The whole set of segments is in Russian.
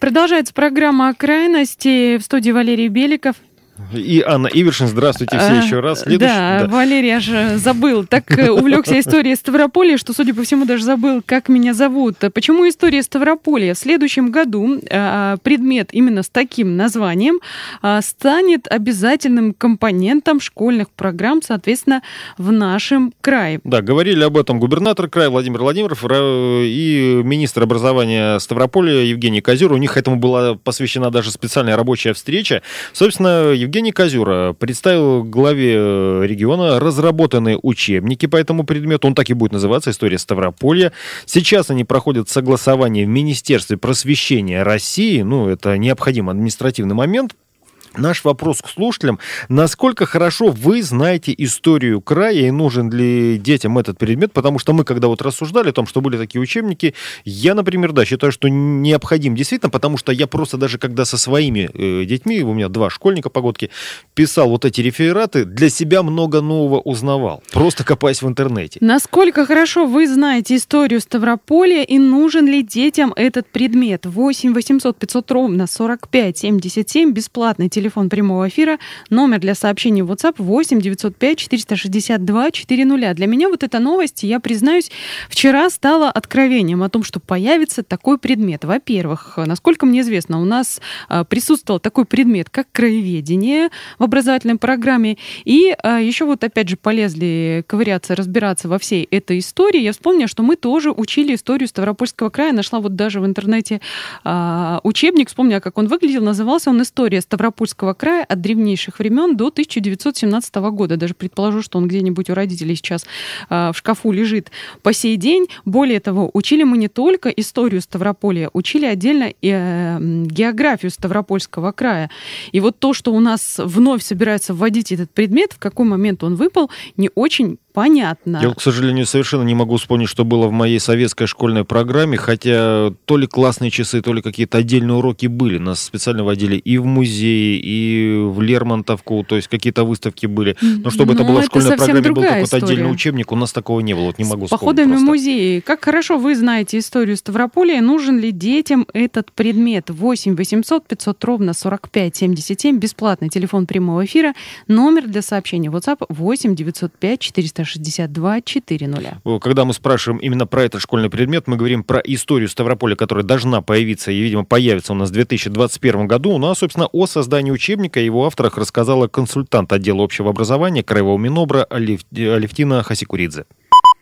Продолжается программа о крайности. В студии Валерий Беликов. И Анна Ивершин, здравствуйте все А, еще раз. Следующий- Да, Валерий аж э, забыл. Так э, увлекся историей Ставрополья, что, судя по всему, даже забыл, как меня зовут. Почему история Ставрополья? В следующем году э, предмет именно с таким названием э, станет обязательным компонентом школьных программ, соответственно, в нашем крае. Да, говорили об этом губернатор края Владимир Владимиров и министр образования Ставрополя Евгений Козюр. У них этому была посвящена даже специальная рабочая встреча. Собственно, Евгений Козюра представил главе э, региона разработанные учебники по этому предмету. Он так и будет называться «История Ставрополья». Сейчас они проходят согласование в Министерстве просвещения России. Ну, это необходимый административный момент. Наш вопрос к слушателям. Насколько хорошо вы знаете историю края и нужен ли детям этот предмет? Потому что мы, когда вот рассуждали о том, что были такие учебники, я, например, да, считаю, что необходим действительно, потому что я просто даже когда со своими э, детьми, у меня два школьника погодки, писал вот эти рефераты, для себя много нового узнавал, просто копаясь в интернете. Насколько хорошо вы знаете историю Ставрополя и нужен ли детям этот предмет? 8 800 500 ровно 45 77, бесплатный телефон прямого эфира, номер для сообщений в WhatsApp 8 905 462 400. Для меня вот эта новость, я признаюсь, вчера стала откровением о том, что появится такой предмет. Во-первых, насколько мне известно, у нас а, присутствовал такой предмет, как краеведение в образовательной программе. И а, еще вот опять же полезли ковыряться, разбираться во всей этой истории. Я вспомнила, что мы тоже учили историю Ставропольского края. Нашла вот даже в интернете а, учебник, вспомнила, как он выглядел. Назывался он «История Ставропольского края от древнейших времен до 1917 года». Даже предположу, что он где-нибудь у родителей сейчас а, в шкафу лежит по сей день. Более того, учили мы не только историю Ставрополья, учили отдельно э, географию Ставропольского края. И вот то, что у нас вновь собираются вводить этот предмет, в какой момент он выпал, не очень понятно. Я, к сожалению, совершенно не могу вспомнить, что было в моей советской школьной программе, хотя то ли классные часы, то ли какие-то отдельные уроки были. Нас специально водили и в музее, и в Лермонтовку, то есть какие-то выставки были. Но чтобы это Ну, было в это школьной совсем программе, был какой-то история. отдельный учебник, у нас такого не было, вот не могу С походами в музеи. Как хорошо вы знаете историю Ставрополя, нужен ли детям этот предмет? 8 800 500 ровно 45 77, бесплатный телефон прямого эфира, номер для сообщения WhatsApp 8 905 462 400. Когда мы спрашиваем именно про этот школьный предмет, мы говорим про историю Ставрополя, которая должна появиться и, видимо, появится у нас в 2021 году. Ну а, собственно, о создании учебника и его авторах рассказала консультант отдела общего образования Краевого Минобра Алев- Алевтина Хасикуридзе.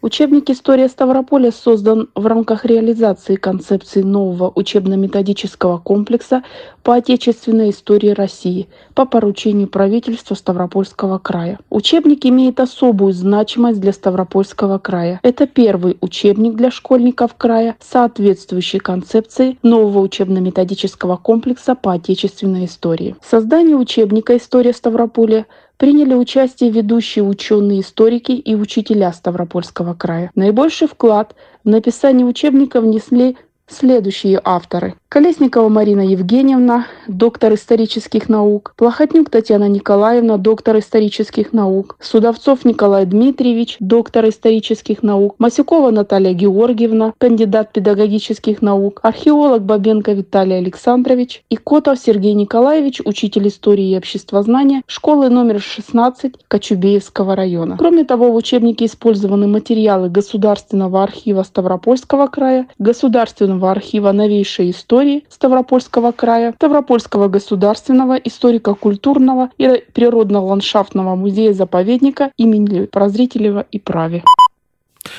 Учебник «История Ставрополя» создан в рамках реализации концепции нового учебно-методического комплекса по отечественной истории России по поручению правительства Ставропольского края. Учебник имеет особую значимость для Ставропольского края. Это первый учебник для школьников края, соответствующий концепции нового учебно-методического комплекса по отечественной истории. В создании учебника «История Ставрополя» приняли участие ведущие ученые, историки и учителя Ставропольского края. Наибольший вклад в написание учебника внесли следующие авторы. Колесникова Марина Евгеньевна, доктор исторических наук, Плохотнюк Татьяна Николаевна, доктор исторических наук, Судовцов Николай Дмитриевич, доктор исторических наук, Масюкова Наталья Георгиевна, кандидат педагогических наук, археолог Бабенко Виталий Александрович и Котов Сергей Николаевич, учитель истории и обществознания школы номер 16 Кочубеевского района. Кроме того, в учебнике использованы материалы Государственного архива Ставропольского края, Государственного архива новейшей истории Ставропольского края, Ставропольского государственного историко-культурного и природно-ландшафтного музея-заповедника имени Прозрителева и Прави.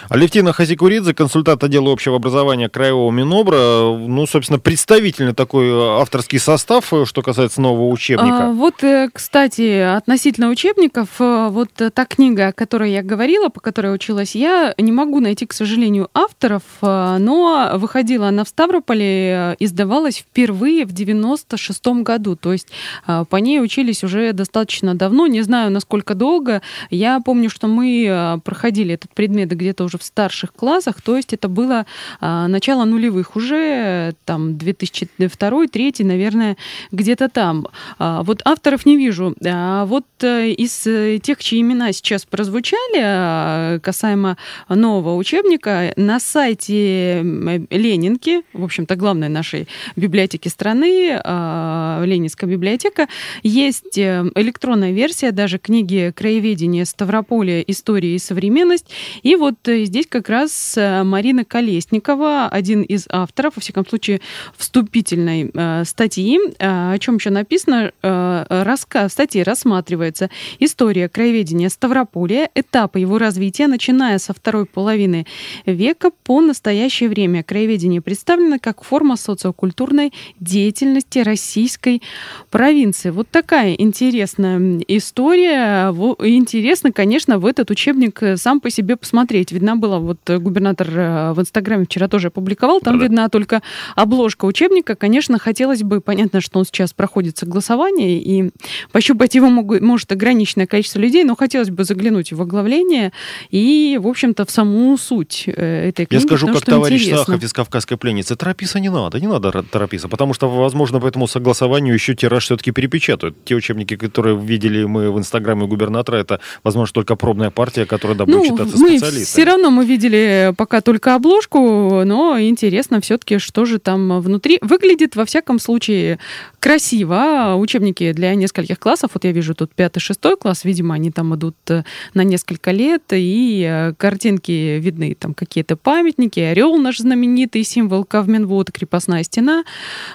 Алевтина Хасикуридзе, консультант отдела общего образования Краевого Минобра. Ну, собственно, представительный такой авторский состав, что касается нового учебника. А, вот, э, кстати, относительно учебников, э, вот та книга, о которой я говорила, по которой училась я, не могу найти, к сожалению, авторов, э, но выходила она в Ставрополе, издавалась впервые в 96 году. То есть по ней учились уже достаточно давно, не знаю, насколько долго. Я помню, что мы проходили этот предмет где-то уже в старших классах, то есть это было а, начало нулевых уже, там, 2002-2003, наверное, где-то там. А, вот авторов не вижу. А вот э, из э, тех, чьи имена сейчас прозвучали, а, касаемо нового учебника, на сайте Ленинки, в общем-то, главной нашей библиотеки страны, а, Ленинская библиотека, есть э, электронная версия даже книги «Краеведение Ставрополя. История и современность». И вот здесь как раз э, Марина Колесникова, один из авторов, во всяком случае, вступительной э, статьи. Э, о чем еще написано? Э, рассказ статьи рассматривается история краеведения Ставрополя, этапы его развития, начиная со второй половины века по настоящее время. Краеведение представлено как форма социокультурной деятельности российской провинции. Вот такая интересная история. Интересно, конечно, в этот учебник сам по себе посмотреть. Видна была, вот э, губернатор э, в Инстаграме вчера тоже опубликовал, там да. видна только обложка учебника. Конечно, хотелось бы, понятно, что он сейчас проходит согласование, и пощупать его могут, может ограниченное количество людей, но хотелось бы заглянуть в оглавление и, в общем-то, в саму суть э, этой книги. Я скажу, как товарищ интересно. Сахов из «Кавказской пленницы», торопиться не надо, не надо торопиться, потому что, возможно, по этому согласованию еще тираж все-таки перепечатают. Те учебники, которые видели мы в Инстаграме губернатора, это, возможно, только пробная партия, которая да, будет ну, читаться специалистами. Все равно мы видели пока только обложку, но интересно все-таки, что же там внутри. Выглядит, во всяком случае, красиво. Учебники для нескольких классов. Вот я вижу тут пятый-шестой класс. Видимо, они там идут э, на несколько лет. И э, картинки видны. Там какие-то памятники. Орел наш знаменитый, символ Кавменвод, крепостная стена.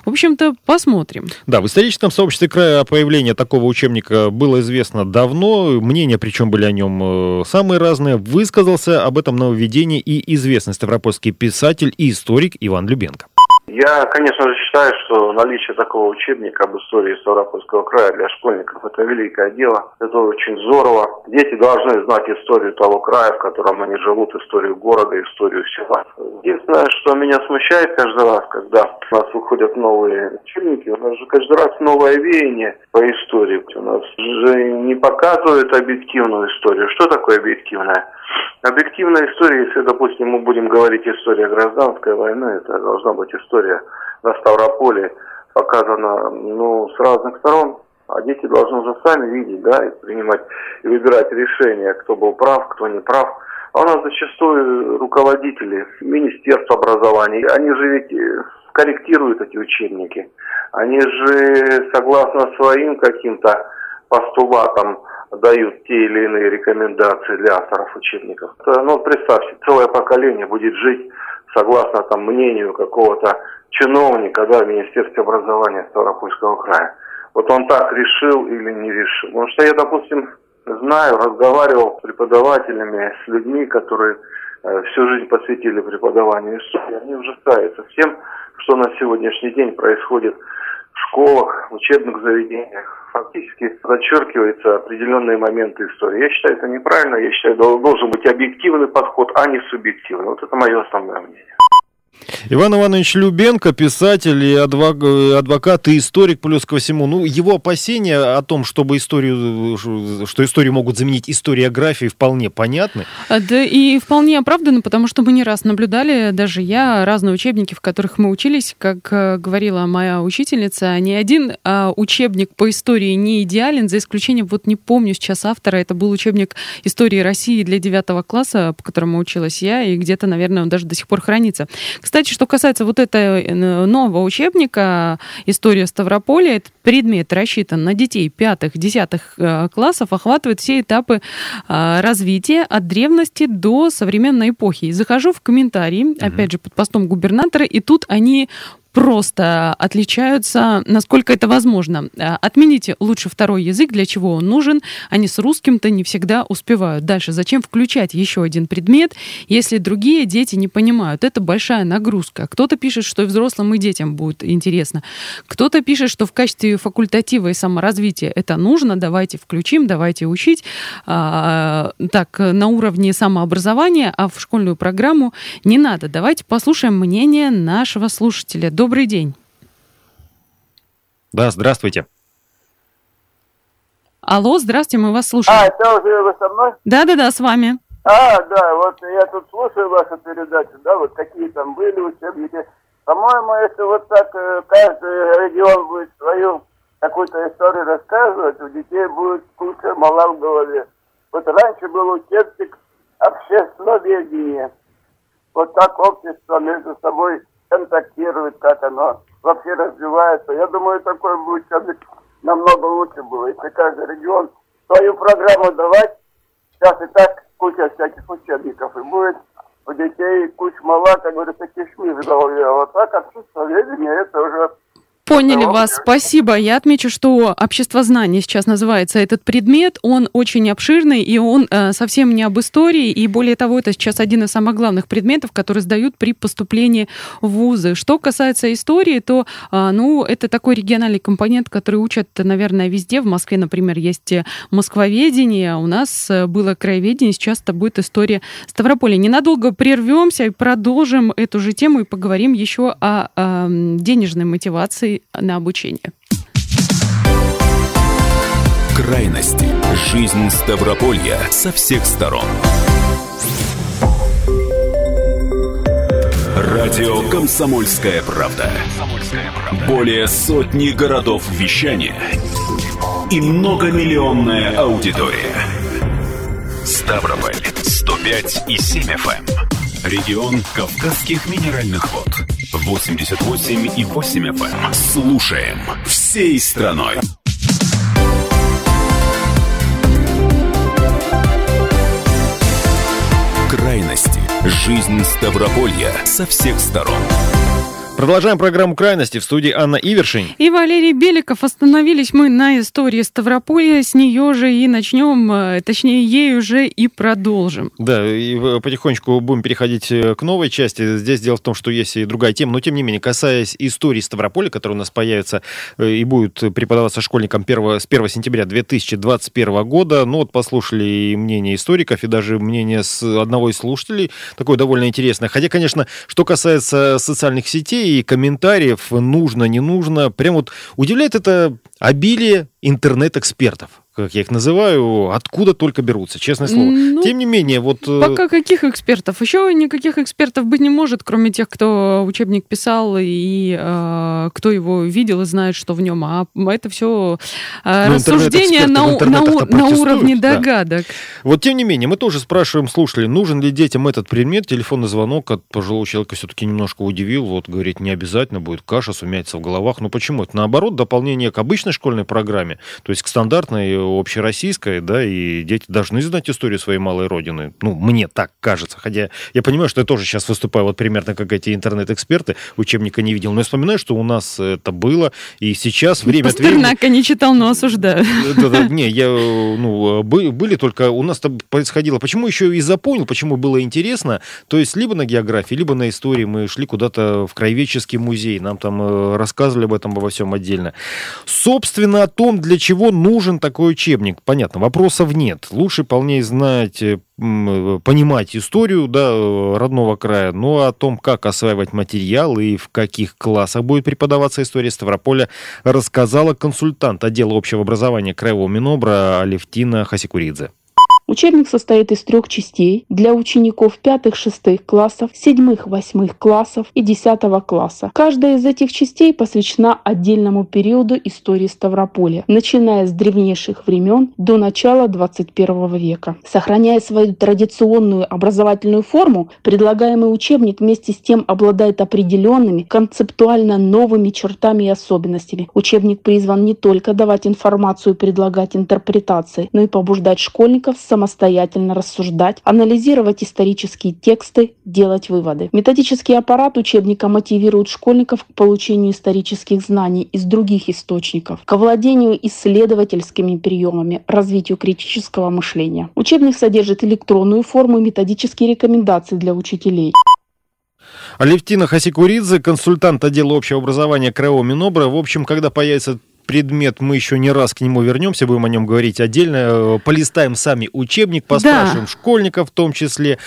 В общем-то, посмотрим. Да, в историческом сообществе края о такого учебника было известно давно. Мнения, причем были о нем э, самые разные. Высказался об этом нововведении и известный ставропольский писатель и историк Иван Любенко. Я, конечно же, считаю, что наличие такого учебника об истории Ставропольского края для школьников – это великое дело. Это очень здорово. Дети должны знать историю того края, в котором они живут, историю города, историю села. Единственное, что меня смущает каждый раз, когда у нас выходят новые учебники, у нас же каждый раз новое веяние по истории. У нас же не показывают объективную историю. Что такое объективная? Объективная история, если, допустим, мы будем говорить история гражданской войны, это должна быть история на Ставрополе, показана ну, с разных сторон, а дети должны уже сами видеть, да, и принимать, и выбирать решения, кто был прав, кто не прав. А у нас зачастую руководители Министерства образования, они же ведь э, корректируют эти учебники. Они же согласно своим каким-то постулатам дают те или иные рекомендации для авторов учебников. Ну, представьте, целое поколение будет жить согласно там мнению какого-то чиновника да, в Министерстве образования Ставропольского края. Вот он так решил или не решил. Потому что я, допустим, знаю, разговаривал с преподавателями, с людьми, которые э, всю жизнь посвятили преподаванию истории. Они ужасаются всем, что на сегодняшний день происходит школах, в учебных заведениях, фактически зачеркиваются определенные моменты истории. Я считаю это неправильно, я считаю, должен быть объективный подход, а не субъективный. Вот это мое основное мнение. Иван Иванович Любенко, писатель и адвокат, и историк плюс ко всему. Ну, его опасения о том, чтобы историю, что историю могут заменить историографией, вполне понятны. А, да и вполне оправданы, потому что мы не раз наблюдали, даже я, разные учебники, в которых мы учились, как э, говорила моя учительница, ни один а, учебник по истории не идеален, за исключением, вот не помню сейчас автора, это был учебник истории России для девятого класса, по которому училась я, и где-то, наверное, он даже до сих пор хранится. Кстати, что касается вот этого э, нового учебника «История Ставрополя», этот предмет рассчитан на детей пятых, десятых э, классов, охватывает все этапы э, развития от древности до современной эпохи. И захожу в комментарии, опять же, под постом губернатора, и тут они просто отличаются, насколько это возможно. А, отмените лучше второй язык, для чего он нужен. Они с русским-то не всегда успевают. Дальше, зачем включать еще один предмет, если другие дети не понимают? Это большая нагрузка. Кто-то пишет, что и взрослым, и детям будет интересно. Кто-то пишет, что в качестве факультатива и саморазвития это нужно, давайте включим, давайте учить. А, так, на уровне самообразования, а в школьную программу не надо. Давайте послушаем мнение нашего слушателя. Добрый день. Да, здравствуйте. Алло, здравствуйте, мы вас слушаем. А, это уже вы со мной? Да-да-да, с вами. А, да, вот я тут слушаю вашу передачу, да, вот какие там были учебники. По-моему, если вот так э, каждый регион будет свою какую-то историю рассказывать, у детей будет куча мала в голове. Вот раньше был учебник обществоведения. Вот так общество между собой контактирует, как оно вообще развивается. Я думаю, такой бы учебник намного лучше было, если каждый регион свою программу давать. Сейчас и так куча всяких учебников, и будет у детей куча мала, как говорится, кишмиш в голове. А вот так обществоведение, это уже Поняли вас, спасибо. Я отмечу, что общество знаний сейчас называется этот предмет. Он очень обширный, и он э, совсем не об истории. И более того, это сейчас один из самых главных предметов, которые сдают при поступлении в вузы. Что касается истории, то, э, ну, это такой региональный компонент, который учат, наверное, везде. В Москве, например, есть москвоведение, у нас э, было краеведение, сейчас это будет история Ставрополя. Ненадолго прервемся и продолжим эту же тему и поговорим еще о, о денежной мотивации на обучение. Крайности. Жизнь Ставрополья со всех сторон. Радио «Комсомольская правда». Более сотни городов вещания и многомиллионная аудитория. Ставрополь 105 и 7 FM. Регион Кавказских минеральных вод. 88,8 FM. Эм. Слушаем всей страной. Крайности. Жизнь Ставрополья со всех сторон. Продолжаем программу «Крайности» в студии Анна Ивершин. И Валерий Беликов. Остановились мы на истории Ставрополья. С нее же и начнем, э, точнее, ей уже и продолжим. Да, и потихонечку будем переходить э, к новой части. Здесь дело в том, что есть и другая тема, но тем не менее, касаясь истории Ставрополя, которая у нас появится э, и будет преподаваться школьникам 1, с 1 сентября 2021 года. Ну вот послушали мнение историков и даже мнение с одного из слушателей, такое довольно интересное. Хотя, конечно, что касается социальных сетей, и комментариев, нужно, не нужно. Прям вот удивляет это обилие интернет-экспертов как я их называю, откуда только берутся, честное слово. Ну, Тем не менее, вот... Э, пока каких экспертов? Еще никаких экспертов быть не может, кроме тех, кто учебник писал и э, кто его видел и знает, что в нем. А это все э, ну, рассуждения на, на, на уровне догадок. Да. Вот тем не менее, мы тоже спрашиваем слушателей, нужен ли детям этот предмет. Телефонный звонок от пожилого человека все-таки немножко удивил. Вот, говорит, не обязательно будет каша сумятица в головах. Ну почему? Это наоборот дополнение к обычной школьной программе, то есть к стандартной общероссийская, да, и дети должны знать историю своей малой родины. Ну, мне так кажется. Хотя я понимаю, что я тоже сейчас выступаю вот примерно как эти интернет-эксперты, учебника не видел. Но я вспоминаю, что у нас это было, и сейчас время от времени... не читал, но осуждаю. Да, да, не, я, ну, были только... У нас там происходило... Почему еще и запомнил, почему было интересно? То есть либо на географии, либо на истории мы шли куда-то в краеведческий музей, нам там э, рассказывали об этом обо всем отдельно. Собственно, о том, для чего нужен такой учебник, понятно, вопросов нет. Лучше полнее знать, э, понимать историю да, э, родного края, но ну, а о том, как осваивать материал и в каких классах будет преподаваться история Ставрополя, рассказала консультант отдела общего образования Краевого Минобра Алевтина Хасикуридзе. Учебник состоит из трех частей для учеников пятых-шестых классов, седьмых-восьмых классов и десятого класса. Каждая из этих частей посвящена отдельному периоду истории Ставрополя, начиная с древнейших времен до начала 21 века. Сохраняя свою традиционную образовательную форму, предлагаемый учебник вместе с тем обладает определенными концептуально новыми чертами и особенностями. Учебник призван не только давать информацию и предлагать интерпретации, но и побуждать школьников с самостоятельно рассуждать, анализировать исторические тексты, делать выводы. Методический аппарат учебника мотивирует школьников к получению исторических знаний из других источников, к овладению исследовательскими приемами, развитию критического мышления. Учебник содержит электронную форму и методические рекомендации для учителей. Алевтина Хасикуридзе, консультант отдела общего образования Краева Минобра. В общем, когда появится предмет, мы еще не раз к нему вернемся, будем о нем говорить отдельно. Э, полистаем сами учебник, поспрашиваем да. школьников в том числе,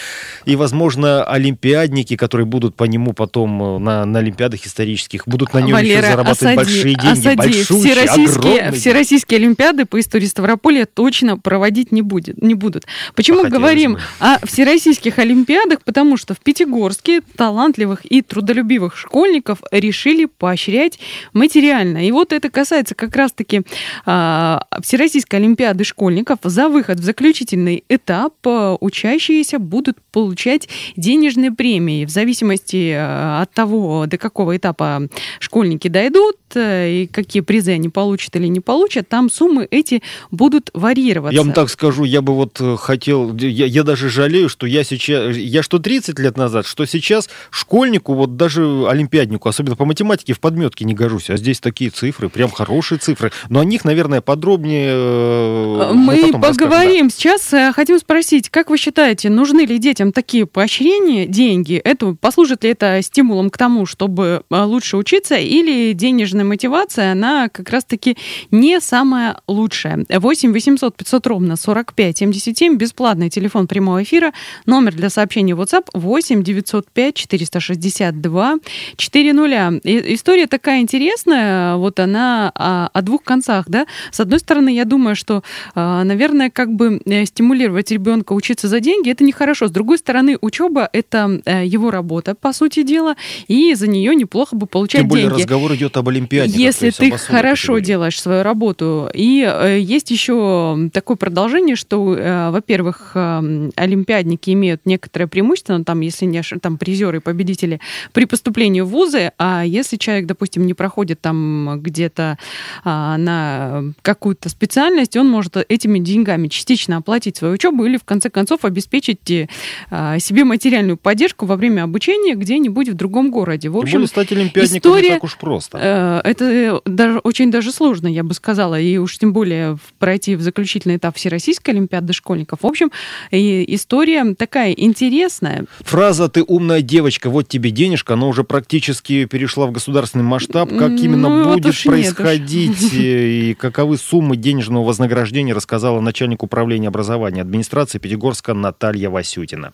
и, возможно, олимпиадники, которые будут по нему потом э, на, на олимпиадах исторических, будут на нем Валера, еще зарабатывать осади, большие деньги, осади. большущие, всероссийские, всероссийские олимпиады по истории Ставрополя точно проводить не, будет, не будут. Почему Хотелось говорим бы. о всероссийских олимпиадах? Потому что в Пятигорске талантливых и трудолюбивых школьников решили поощрять материально. И вот это касается касается как раз-таки а, Всероссийской Олимпиады школьников, за выход в заключительный этап а, учащиеся будут получать денежные премии. В зависимости а, от того, до какого этапа школьники дойдут а, и какие призы они получат или не получат, там суммы эти будут варьироваться. Я вам так скажу, я бы вот э, хотел, я, я даже жалею, что я сейчас, я что 30 лет назад, что сейчас школьнику, вот даже олимпиаднику, особенно по математике, в подметке не гожусь, а здесь такие цифры, прям хорошие хорошие цифры. Но о них, наверное, подробнее э, мы, мы поговорим. Да. Сейчас э, хотим спросить, как вы считаете, нужны ли детям такие поощрения, деньги? Это, послужит ли это стимулом к тому, чтобы э, лучше учиться, или денежная мотивация, она как раз-таки не самая лучшая? 8 800 500 ровно 45 77, бесплатный телефон прямого эфира, номер для сообщений WhatsApp 8 905 462 400. История такая интересная, вот она о, о двух концах, да. С одной стороны, я думаю, что, а, наверное, как бы э, стимулировать ребенка учиться за деньги это нехорошо. С другой стороны, учеба это э, его работа, по сути дела, и за нее неплохо бы получать Тем более деньги. разговор идет об Олимпиаде. Если ты хорошо категории. делаешь свою работу. И э, есть еще такое продолжение, что, во-первых, олимпиадники имеют некоторое преимущество, ну, там, если не там призеры и победители при поступлении в вузы, а если человек, допустим, не проходит там где-то на какую-то специальность, он может этими деньгами частично оплатить свою учебу или, в конце концов, обеспечить э, а, себе материальную поддержку во время обучения где-нибудь в другом городе. В общем, стать олимпиадником история, не так уж просто. Э, это даже, очень даже сложно, я бы сказала, и уж тем более пройти в заключительный этап Всероссийской Олимпиады школьников. В общем, история такая интересная. Фраза «ты умная девочка, вот тебе денежка», она уже практически перешла в государственный масштаб. Как именно ну, будет происходить происходить и каковы суммы денежного вознаграждения, рассказала начальник управления образования администрации Пятигорска Наталья Васютина.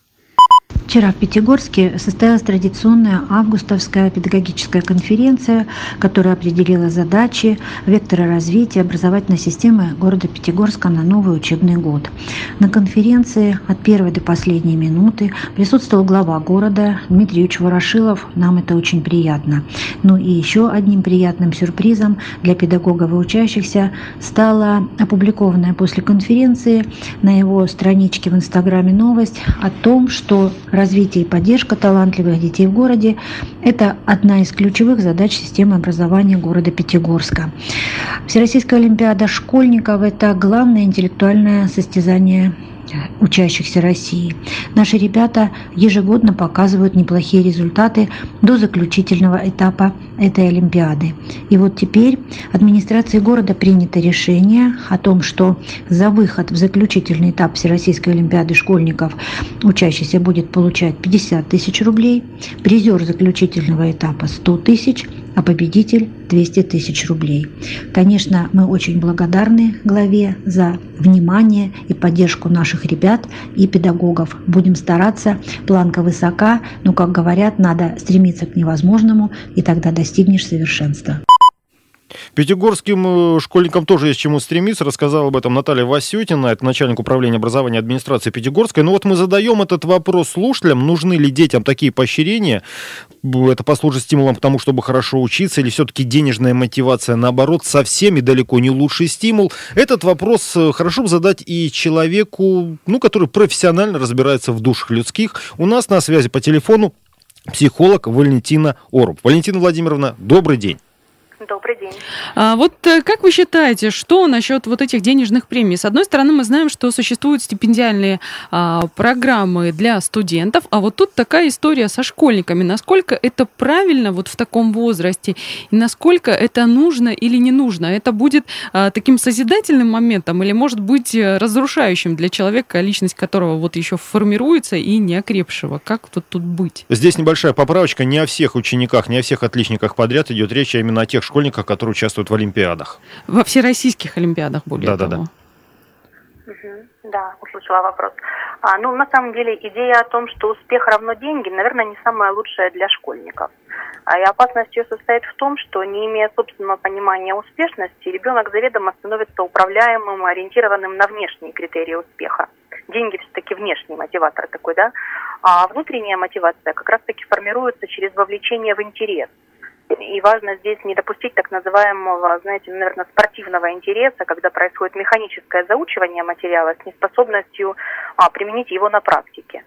Вчера в Пятигорске состоялась традиционная августовская педагогическая конференция, которая определила задачи, векторы развития образовательной системы города Пятигорска на новый учебный год. На конференции от первой до последней минуты присутствовал глава города Дмитрий Юрьевич Ворошилов. Нам это очень приятно. Ну и еще одним приятным сюрпризом для педагогов и учащихся стала опубликованная после конференции на его страничке в Инстаграме новость о том, что развитие и поддержка талантливых детей в городе – это одна из ключевых задач системы образования города Пятигорска. Всероссийская олимпиада школьников – это главное интеллектуальное состязание учащихся России. Наши ребята ежегодно показывают неплохие результаты до заключительного этапа этой Олимпиады. И вот теперь администрацией города принято решение о том, что за выход в заключительный этап Всероссийской Олимпиады школьников учащийся будет получать 50 тысяч рублей, призер заключительного этапа 100 тысяч, а победитель 200 тысяч рублей. Конечно, мы очень благодарны главе за внимание и поддержку наших ребят и педагогов. Будем стараться, планка высока, но, как говорят, надо стремиться к невозможному, и тогда достигнешь совершенства. Пятигорским э, школьникам тоже есть чему стремиться. Рассказала об этом Наталья Васютина, это начальник управления образования администрации Пятигорской. Но ну вот мы задаем этот вопрос слушателям, нужны ли детям такие поощрения. Это послужит стимулом к тому, чтобы хорошо учиться, или все-таки денежная мотивация, наоборот, совсем и далеко не лучший стимул. Этот вопрос э, хорошо бы задать и человеку, ну, который профессионально разбирается в душах людских. У нас на связи по телефону психолог Валентина Оруб. Валентина Владимировна, добрый день. Добрый день. А вот э, как вы считаете, что насчет вот этих денежных премий? С одной стороны, мы знаем, что существуют стипендиальные а, программы для студентов, а вот тут такая история со школьниками. Насколько это правильно вот в таком возрасте, и насколько это нужно или не нужно? Это будет а, таким созидательным моментом или может быть э, разрушающим для человека, личность которого вот еще формируется и не окрепшего? Как тут, тут быть? Здесь небольшая поправочка. Не о всех учениках, не о всех отличниках подряд идет речь, а именно о тех школьниках, которые участвуют в Олимпиадах. Во всероссийских Олимпиадах, более Да, да, того. да. Мгм. Да, услышала вопрос. А, ну, на самом деле, идея о том, что успех равно деньги, наверное, не самая лучшая для школьников. А и опасность ее состоит в том, что, не имея собственного понимания успешности, ребенок заведомо становится управляемым, ориентированным на внешние критерии успеха. Деньги все-таки внешний мотиватор такой, да? А внутренняя мотивация как раз-таки формируется через вовлечение в интерес. И важно здесь не допустить так называемого, знаете, наверное, спортивного интереса, когда происходит механическое заучивание материала с неспособностью а, применить его на практике.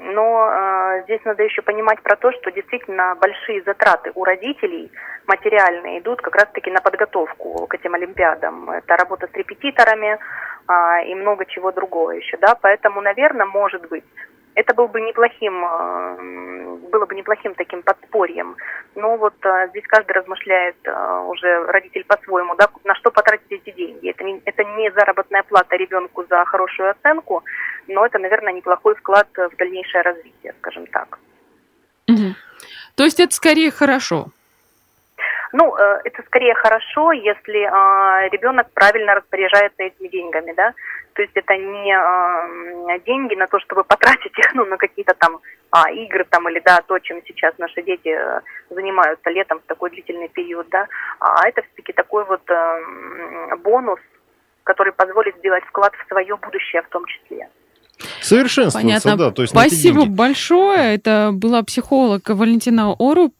Но э, здесь надо еще понимать про то, что действительно большие затраты у родителей материальные идут как раз-таки на подготовку к этим олимпиадам. Это работа с репетиторами а, и много чего другого еще, да. Поэтому, наверное, может быть, это был бы неплохим, э, было бы неплохим таким подспорьем. Но вот э, здесь каждый размышляет э, уже родитель по-своему, да, на что потратить эти деньги. Это не, это не заработная плата ребенку за хорошую оценку, но это, наверное, неплохой вклад в дальнейшее развитие, скажем так. Мгм. То есть это скорее хорошо. Ну, э, это скорее хорошо, если э, ребенок правильно распоряжается этими деньгами, да. То есть это не э, деньги на то, чтобы потратить их, ну, на какие-то там а, игры там или да, то, чем сейчас наши дети э, занимаются летом в такой длительный период, да. А это все-таки такой вот э, бонус, который позволит сделать вклад в свое будущее в том числе. Совершенствоваться, Понятно. да. То есть Спасибо большое. Это была психолог Валентина Оруб.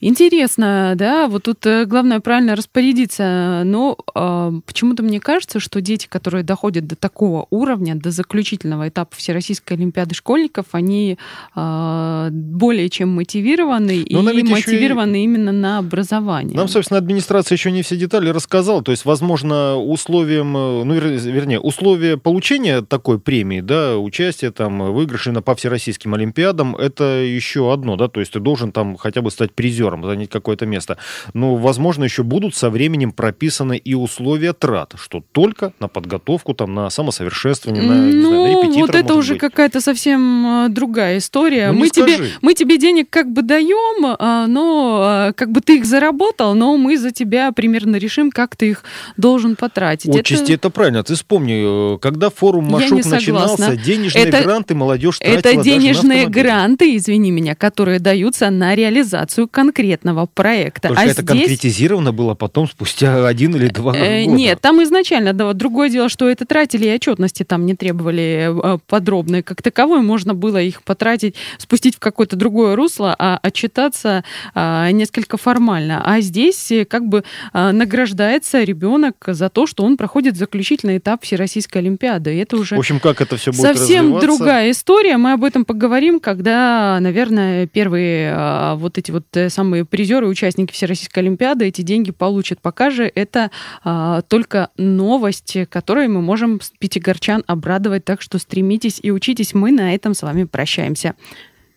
Интересно, да, вот тут э, главное правильно распорядиться. Но э, почему-то мне кажется, что дети, которые доходят до такого уровня, до заключительного этапа Всероссийской Олимпиады школьников, они э, более чем мотивированы Но и еще и- мотивированы именно на образование. Нам, собственно, администрация еще не все детали рассказала. То есть, возможно, условием, э, ну, вер- вернее, условия получения такой премии, да, участия там, выигрыши на по всероссийским олимпиадам, это еще одно, да, то есть ты должен там хотя бы стать призером, занять какое-то место. Но, возможно, еще будут со временем прописаны и условия трат, что только на подготовку, там, на самосовершенствование, на, не знаю, на Ну, репетитора, вот это уже быть. какая-то совсем э, другая история. Ну, мы, тебе, скажи. мы тебе денег как бы даем, а, но а, как бы ты их заработал, но мы за тебя примерно решим, как ты их должен потратить. Отчасти это... правильно. Ты вспомни, э, когда форум Машук начинался, денежные Это- гранты молодежь тратила Это денежные гранты, извини меня, которые даются на реализацию конкретного проекта. Только а это здесь... конкретизировано было потом, спустя один или два Э, года. Нет, там изначально, да, другое дело, что это тратили и отчетности там не требовали э, подробной. Как таковой можно было их потратить, спустить в какое-то другое русло, а отчитаться а, несколько формально. А здесь э, как бы а, награждается ребенок за то, что он проходит заключительный этап Всероссийской Олимпиады. И это уже В общем, как это все будет Совсем другая история. Мы об этом поговорим, когда, наверное, первые а, вот эти вот э, самые призеры, участники Всероссийской Олимпиады эти деньги получат. Пока же это а, только новость, которой мы можем пятигорчан обрадовать. Так что стремитесь и учитесь. Мы на этом с вами прощаемся.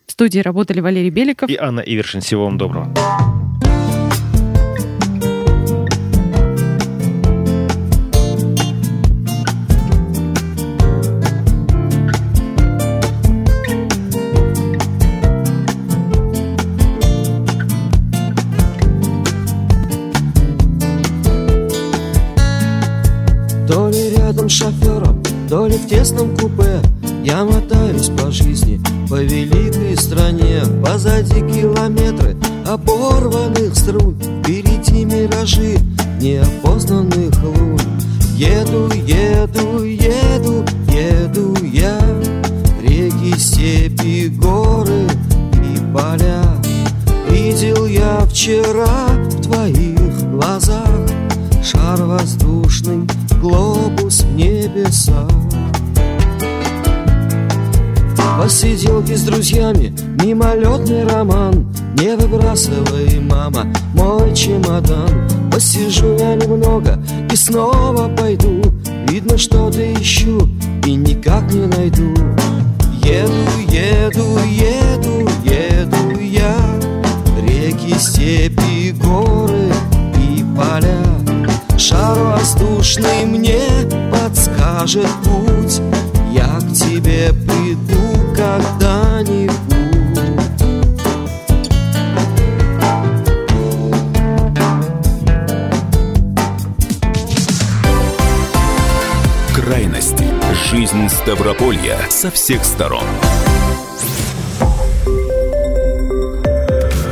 В студии работали Валерий Беликов. И Анна Ивершин. Всего вам доброго. То ли рядом с шофером, то ли в тесном купе. Я мотаюсь по жизни, по великой стране. Позади километры оборванных струн Впереди миражи неопознанных лун. Еду, еду, еду, еду я. Реки, степи, горы и поля. Видел я вчера в твоих глазах Шар воздушный, глобус в небесах Посиделки с друзьями, мимолетный роман. Не выбрасывай, мама, мой чемодан. Посижу я немного и снова пойду. Видно, что-то ищу и никак не найду. Еду, еду, еду, еду я. Реки, степи, горы и поля. Шар воздушный мне подскажет путь Я к тебе приду когда-нибудь Крайности. Жизнь Ставрополья со всех сторон.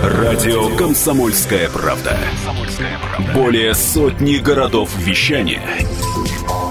Радио «Комсомольская правда». Более сотни городов вещания